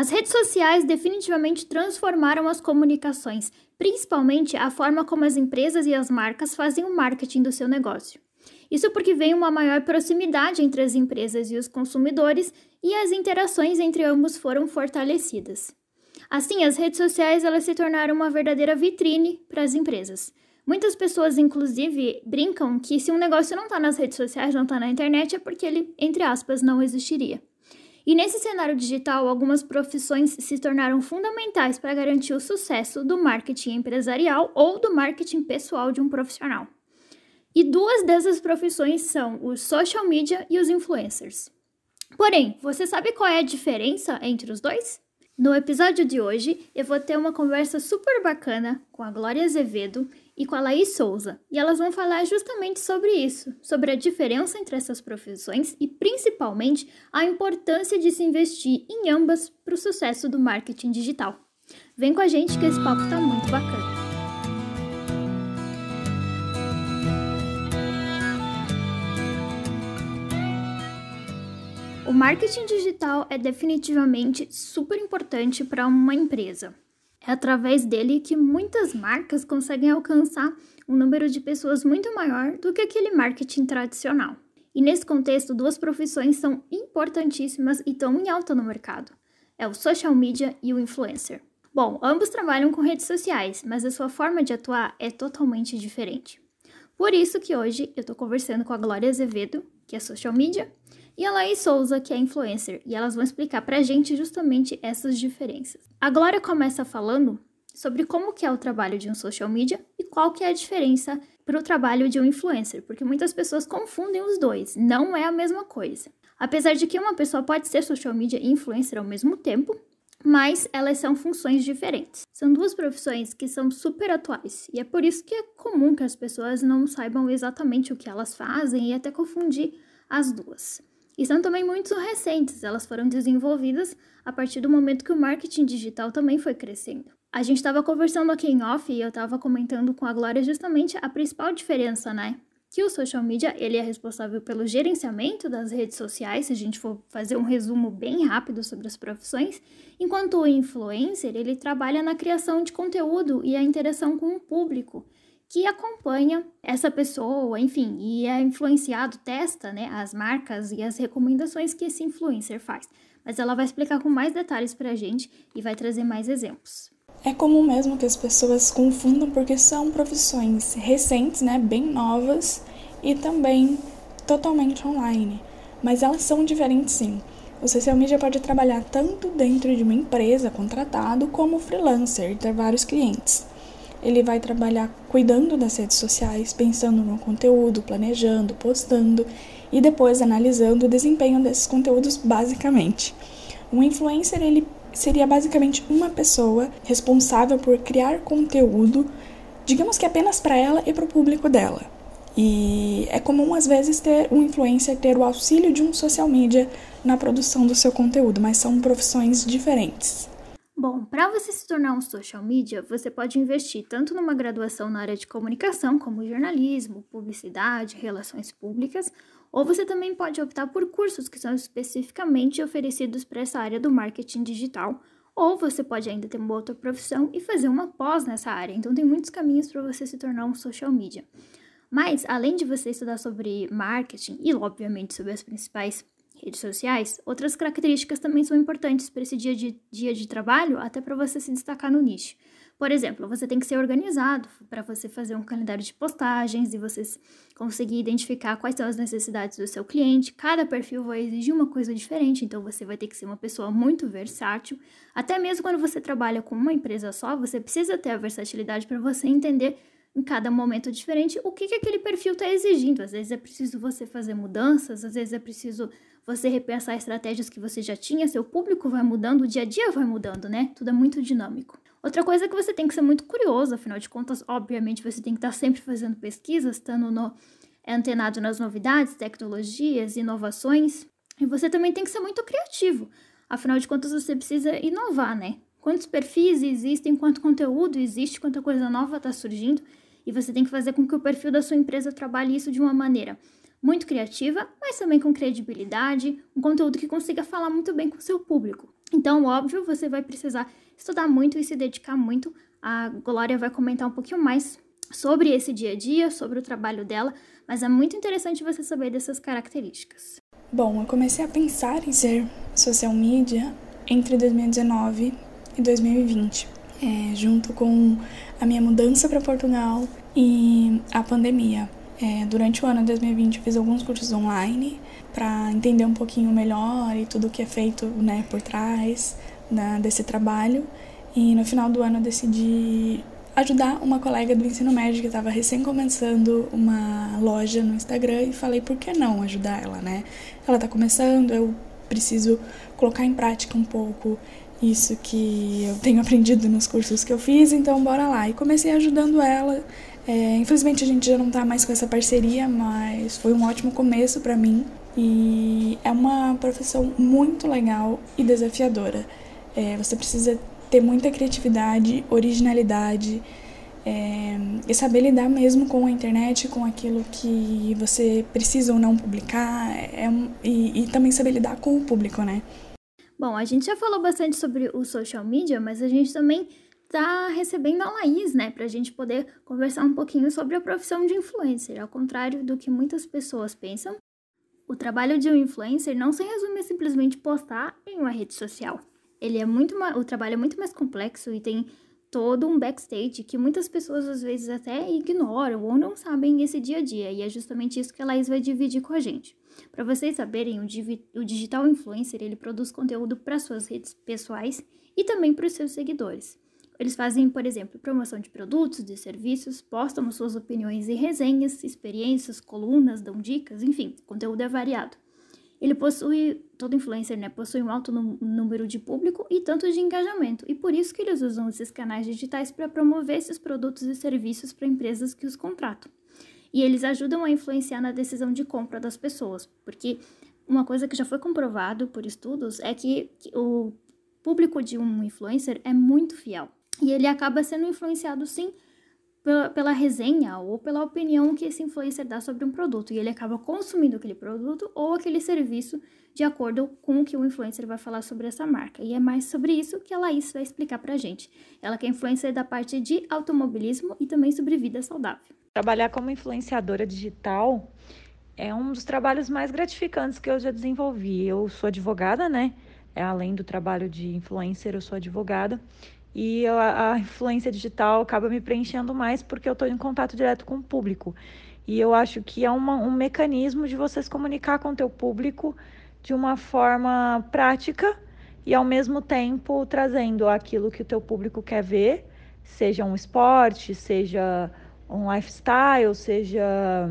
As redes sociais definitivamente transformaram as comunicações, principalmente a forma como as empresas e as marcas fazem o marketing do seu negócio. Isso porque vem uma maior proximidade entre as empresas e os consumidores e as interações entre ambos foram fortalecidas. Assim, as redes sociais elas se tornaram uma verdadeira vitrine para as empresas. Muitas pessoas, inclusive, brincam que se um negócio não está nas redes sociais, não está na internet, é porque ele, entre aspas, não existiria. E nesse cenário digital, algumas profissões se tornaram fundamentais para garantir o sucesso do marketing empresarial ou do marketing pessoal de um profissional. E duas dessas profissões são os social media e os influencers. Porém, você sabe qual é a diferença entre os dois? No episódio de hoje, eu vou ter uma conversa super bacana com a Glória Azevedo e com a Laís Souza, e elas vão falar justamente sobre isso, sobre a diferença entre essas profissões e principalmente a importância de se investir em ambas para o sucesso do marketing digital. Vem com a gente que esse papo está muito bacana. O marketing digital é definitivamente super importante para uma empresa. É através dele que muitas marcas conseguem alcançar um número de pessoas muito maior do que aquele marketing tradicional. E nesse contexto, duas profissões são importantíssimas e estão em alta no mercado: é o social media e o influencer. Bom, ambos trabalham com redes sociais, mas a sua forma de atuar é totalmente diferente. Por isso que hoje eu estou conversando com a Glória Azevedo, que é social media, e a Laís Souza, que é influencer, e elas vão explicar pra gente justamente essas diferenças. A Glória começa falando sobre como que é o trabalho de um social media e qual que é a diferença para o trabalho de um influencer, porque muitas pessoas confundem os dois, não é a mesma coisa. Apesar de que uma pessoa pode ser social media e influencer ao mesmo tempo, mas elas são funções diferentes. São duas profissões que são super atuais e é por isso que é comum que as pessoas não saibam exatamente o que elas fazem e até confundir as duas. E são também muito recentes, elas foram desenvolvidas a partir do momento que o marketing digital também foi crescendo. A gente estava conversando aqui em off e eu estava comentando com a Glória justamente a principal diferença, né? Que o social media ele é responsável pelo gerenciamento das redes sociais, se a gente for fazer um resumo bem rápido sobre as profissões, enquanto o influencer ele trabalha na criação de conteúdo e a interação com o público que acompanha essa pessoa, enfim, e é influenciado, testa né, as marcas e as recomendações que esse influencer faz. Mas ela vai explicar com mais detalhes para a gente e vai trazer mais exemplos. É comum mesmo que as pessoas confundam porque são profissões recentes, né, bem novas e também totalmente online. Mas elas são diferentes sim. O social media pode trabalhar tanto dentro de uma empresa contratado como freelancer e ter vários clientes ele vai trabalhar cuidando das redes sociais, pensando no conteúdo, planejando, postando e depois analisando o desempenho desses conteúdos basicamente. Um influencer ele seria basicamente uma pessoa responsável por criar conteúdo, digamos que apenas para ela e para o público dela. E é comum às vezes ter um influencer ter o auxílio de um social media na produção do seu conteúdo, mas são profissões diferentes. Bom, para você se tornar um social media, você pode investir tanto numa graduação na área de comunicação, como jornalismo, publicidade, relações públicas, ou você também pode optar por cursos que são especificamente oferecidos para essa área do marketing digital, ou você pode ainda ter uma outra profissão e fazer uma pós nessa área. Então, tem muitos caminhos para você se tornar um social media. Mas, além de você estudar sobre marketing e, obviamente, sobre as principais redes sociais, outras características também são importantes para esse dia de, dia de trabalho, até para você se destacar no nicho. Por exemplo, você tem que ser organizado para você fazer um calendário de postagens e você conseguir identificar quais são as necessidades do seu cliente. Cada perfil vai exigir uma coisa diferente, então você vai ter que ser uma pessoa muito versátil. Até mesmo quando você trabalha com uma empresa só, você precisa ter a versatilidade para você entender em cada momento diferente o que, que aquele perfil está exigindo. Às vezes é preciso você fazer mudanças, às vezes é preciso você repensar estratégias que você já tinha, seu público vai mudando, o dia a dia vai mudando, né? Tudo é muito dinâmico. Outra coisa é que você tem que ser muito curioso, afinal de contas, obviamente você tem que estar sempre fazendo pesquisas, estando no, é antenado nas novidades, tecnologias, inovações. E você também tem que ser muito criativo, afinal de contas você precisa inovar, né? Quantos perfis existem, quanto conteúdo existe, quanta coisa nova está surgindo, e você tem que fazer com que o perfil da sua empresa trabalhe isso de uma maneira muito criativa, mas também com credibilidade, um conteúdo que consiga falar muito bem com o seu público. Então, óbvio, você vai precisar estudar muito e se dedicar muito. A Glória vai comentar um pouquinho mais sobre esse dia a dia, sobre o trabalho dela, mas é muito interessante você saber dessas características. Bom, eu comecei a pensar em ser social media entre 2019 e 2020, é, junto com a minha mudança para Portugal e a pandemia. É, durante o ano de 2020 eu fiz alguns cursos online para entender um pouquinho melhor e tudo o que é feito né, por trás desse trabalho. E no final do ano eu decidi ajudar uma colega do ensino médio que estava recém começando uma loja no Instagram e falei por que não ajudar ela, né? Ela está começando, eu preciso colocar em prática um pouco isso que eu tenho aprendido nos cursos que eu fiz, então bora lá. E comecei ajudando ela. É, infelizmente a gente já não tá mais com essa parceria, mas foi um ótimo começo para mim e é uma profissão muito legal e desafiadora. É, você precisa ter muita criatividade, originalidade é, e saber lidar mesmo com a internet, com aquilo que você precisa ou não publicar é, e, e também saber lidar com o público, né? Bom, a gente já falou bastante sobre o social media, mas a gente também tá recebendo a Laís, né, pra gente poder conversar um pouquinho sobre a profissão de influencer. Ao contrário do que muitas pessoas pensam, o trabalho de um influencer não se resume a simplesmente postar em uma rede social. Ele é muito o trabalho é muito mais complexo e tem todo um backstage que muitas pessoas às vezes até ignoram ou não sabem esse dia a dia, e é justamente isso que a Laís vai dividir com a gente. Para vocês saberem, o, o digital influencer ele produz conteúdo para suas redes pessoais e também para os seus seguidores. Eles fazem, por exemplo, promoção de produtos, de serviços, postam suas opiniões e resenhas, experiências, colunas, dão dicas, enfim, conteúdo é variado. Ele possui, todo influencer, né, possui um alto número de público e tanto de engajamento, e por isso que eles usam esses canais digitais para promover esses produtos e serviços para empresas que os contratam. E eles ajudam a influenciar na decisão de compra das pessoas, porque uma coisa que já foi comprovado por estudos é que o público de um influencer é muito fiel. E ele acaba sendo influenciado sim pela, pela, resenha ou pela opinião que esse influencer dá sobre um produto. E ele acaba consumindo aquele produto ou aquele serviço de acordo com o que o influencer vai falar sobre essa marca. E é mais sobre isso que a Laís vai explicar pra gente. Ela que é influencer da parte de automobilismo e também sobre vida saudável. Trabalhar como influenciadora digital é um dos trabalhos mais gratificantes que eu já desenvolvi. Eu sou advogada, né? É, além do trabalho de influencer, eu sou advogada e a, a influência digital acaba me preenchendo mais porque eu estou em contato direto com o público. E eu acho que é uma, um mecanismo de você se comunicar com o teu público de uma forma prática e ao mesmo tempo trazendo aquilo que o teu público quer ver, seja um esporte, seja um lifestyle, seja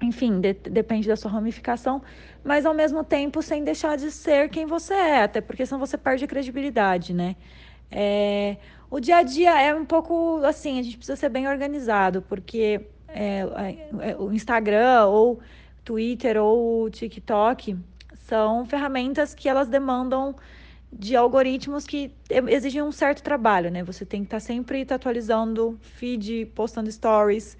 enfim, de, depende da sua ramificação, mas ao mesmo tempo sem deixar de ser quem você é, até porque senão você perde a credibilidade, né? É, o dia a dia é um pouco assim, a gente precisa ser bem organizado, porque é, é, o Instagram ou Twitter ou TikTok são ferramentas que elas demandam de algoritmos que exigem um certo trabalho, né? Você tem que estar tá sempre tá atualizando feed, postando stories,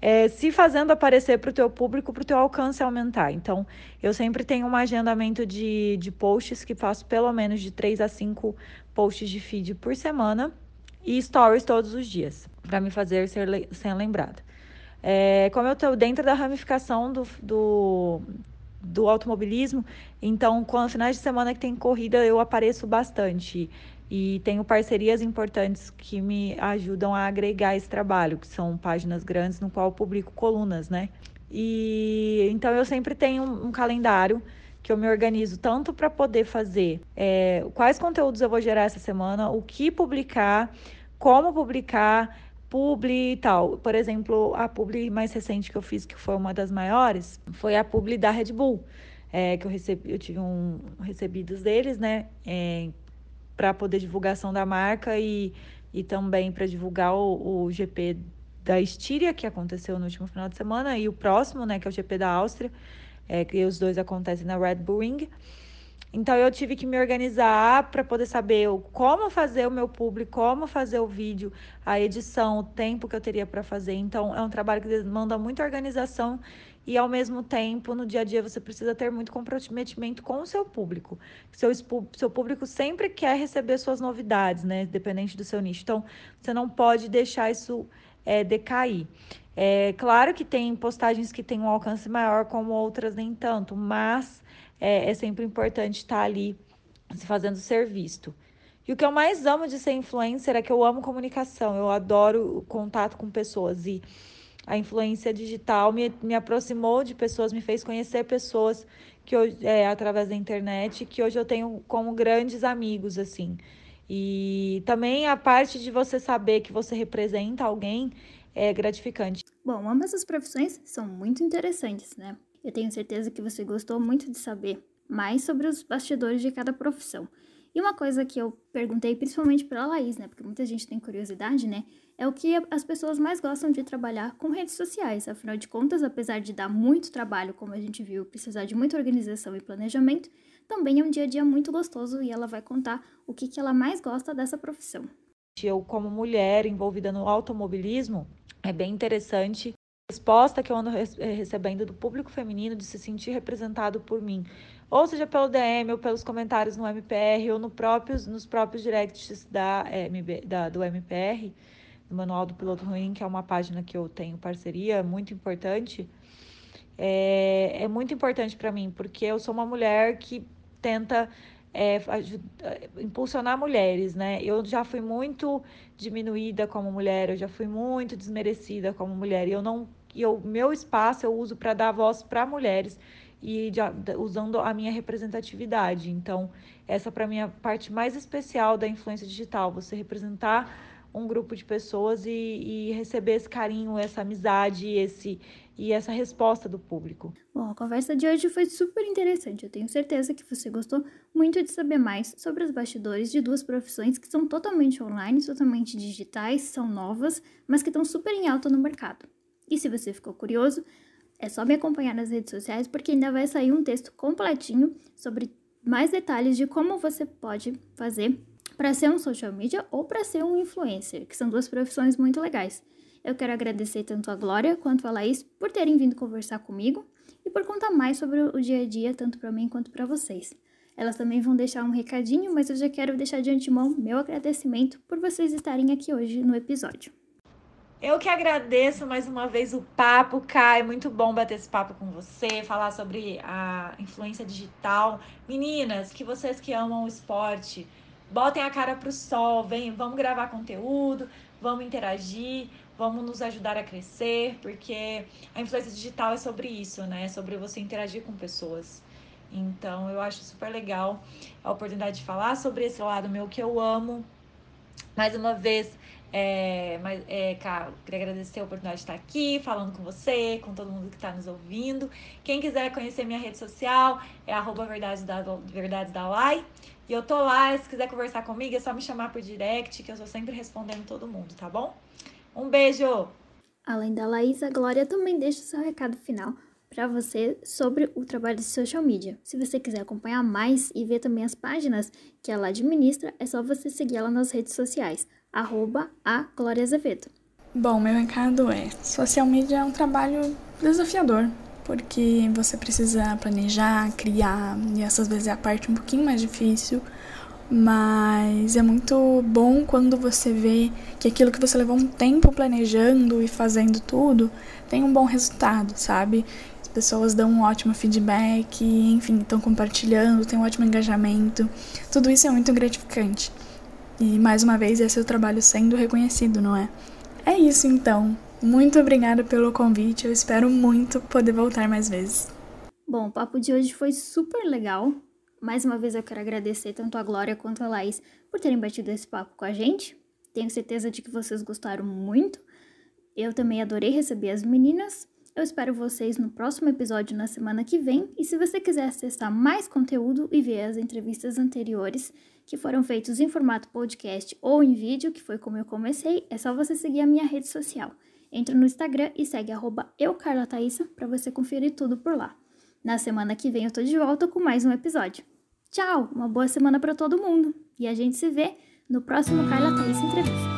é, se fazendo aparecer para o teu público, para o teu alcance aumentar. Então, eu sempre tenho um agendamento de, de posts que faço pelo menos de 3 a 5 posts de feed por semana e stories todos os dias, para me fazer ser, lembrada. É, como eu estou dentro da ramificação do, do, do automobilismo, então, quando finais de semana que tem corrida, eu apareço bastante. E tenho parcerias importantes que me ajudam a agregar esse trabalho, que são páginas grandes no qual publico colunas, né? E então eu sempre tenho um, um calendário que eu me organizo tanto para poder fazer é, quais conteúdos eu vou gerar essa semana, o que publicar, como publicar, publi e tal. Por exemplo, a publi mais recente que eu fiz, que foi uma das maiores, foi a publi da Red Bull. É, que eu recebi, eu tive um recebidos deles, né? É, para poder divulgação da marca e, e também para divulgar o, o GP da Estíria, que aconteceu no último final de semana, e o próximo, né, que é o GP da Áustria é, que os dois acontecem na Red Bull Ring. Então eu tive que me organizar para poder saber como fazer o meu público, como fazer o vídeo, a edição, o tempo que eu teria para fazer. Então é um trabalho que demanda muita organização e ao mesmo tempo no dia a dia você precisa ter muito comprometimento com o seu público. Seu, seu público sempre quer receber suas novidades, né? Dependente do seu nicho. Então você não pode deixar isso é, decair. É claro que tem postagens que têm um alcance maior, como outras nem tanto, mas é, é sempre importante estar ali se fazendo ser visto. E o que eu mais amo de ser influencer é que eu amo comunicação, eu adoro o contato com pessoas e a influência digital me, me aproximou de pessoas, me fez conhecer pessoas que é, através da internet, que hoje eu tenho como grandes amigos, assim. E também a parte de você saber que você representa alguém é gratificante. Bom, ambas as profissões são muito interessantes, né? Eu tenho certeza que você gostou muito de saber mais sobre os bastidores de cada profissão. E uma coisa que eu perguntei principalmente para a Laís, né, porque muita gente tem curiosidade, né, é o que as pessoas mais gostam de trabalhar com redes sociais. Afinal de contas, apesar de dar muito trabalho, como a gente viu, precisar de muita organização e planejamento, também é um dia a dia muito gostoso e ela vai contar o que, que ela mais gosta dessa profissão. Eu, como mulher envolvida no automobilismo, é bem interessante resposta que eu ando eh, recebendo do público feminino de se sentir representado por mim, ou seja pelo DM ou pelos comentários no MPR ou no próprios, nos próprios directs da, MB, da, do MPR, do Manual do Piloto Ruim, que é uma página que eu tenho parceria, muito importante. É, é muito importante para mim, porque eu sou uma mulher que tenta é, impulsionar mulheres, né? Eu já fui muito diminuída como mulher, eu já fui muito desmerecida como mulher, e eu não, e o meu espaço eu uso para dar voz para mulheres e de, usando a minha representatividade. Então, essa para mim é a parte mais especial da influência digital, você representar um grupo de pessoas e, e receber esse carinho, essa amizade, esse e essa resposta do público. Bom, a conversa de hoje foi super interessante. Eu tenho certeza que você gostou muito de saber mais sobre os bastidores de duas profissões que são totalmente online, totalmente digitais, são novas, mas que estão super em alta no mercado. E se você ficou curioso, é só me acompanhar nas redes sociais porque ainda vai sair um texto completinho sobre mais detalhes de como você pode fazer para ser um social media ou para ser um influencer, que são duas profissões muito legais. Eu quero agradecer tanto a Glória quanto a Laís por terem vindo conversar comigo e por contar mais sobre o dia a dia, tanto para mim quanto para vocês. Elas também vão deixar um recadinho, mas eu já quero deixar de antemão meu agradecimento por vocês estarem aqui hoje no episódio. Eu que agradeço mais uma vez o papo, Kai. Muito bom bater esse papo com você, falar sobre a influência digital. Meninas, que vocês que amam o esporte, botem a cara pro sol, vem, vamos gravar conteúdo, vamos interagir vamos nos ajudar a crescer, porque a influência digital é sobre isso, né? É sobre você interagir com pessoas. Então, eu acho super legal a oportunidade de falar sobre esse lado meu que eu amo. Mais uma vez, é, mas, é, queria agradecer a oportunidade de estar aqui falando com você, com todo mundo que está nos ouvindo. Quem quiser conhecer minha rede social é verdades da, da Lai. E eu tô lá, se quiser conversar comigo, é só me chamar por direct, que eu estou sempre respondendo todo mundo, tá bom? Um beijo! Além da Laís, a Glória também deixa seu recado final para você sobre o trabalho de social media. Se você quiser acompanhar mais e ver também as páginas que ela administra, é só você seguir ela nas redes sociais, arroba a Glória Azevedo. Bom, meu recado é, social media é um trabalho desafiador, porque você precisa planejar, criar, e essas vezes é a parte um pouquinho mais difícil, mas é muito bom quando você vê que aquilo que você levou um tempo planejando e fazendo tudo tem um bom resultado, sabe? As pessoas dão um ótimo feedback, enfim, estão compartilhando, tem um ótimo engajamento. Tudo isso é muito gratificante. E mais uma vez é seu trabalho sendo reconhecido, não é? É isso então. Muito obrigada pelo convite. Eu espero muito poder voltar mais vezes. Bom, o papo de hoje foi super legal. Mais uma vez eu quero agradecer tanto a Glória quanto a Laís por terem batido esse papo com a gente. Tenho certeza de que vocês gostaram muito. Eu também adorei receber as meninas. Eu espero vocês no próximo episódio na semana que vem. E se você quiser acessar mais conteúdo e ver as entrevistas anteriores que foram feitas em formato podcast ou em vídeo, que foi como eu comecei, é só você seguir a minha rede social. Entra no Instagram e segue arroba para você conferir tudo por lá. Na semana que vem eu tô de volta com mais um episódio. Tchau, uma boa semana para todo mundo e a gente se vê no próximo Carla Thaís Entrevista.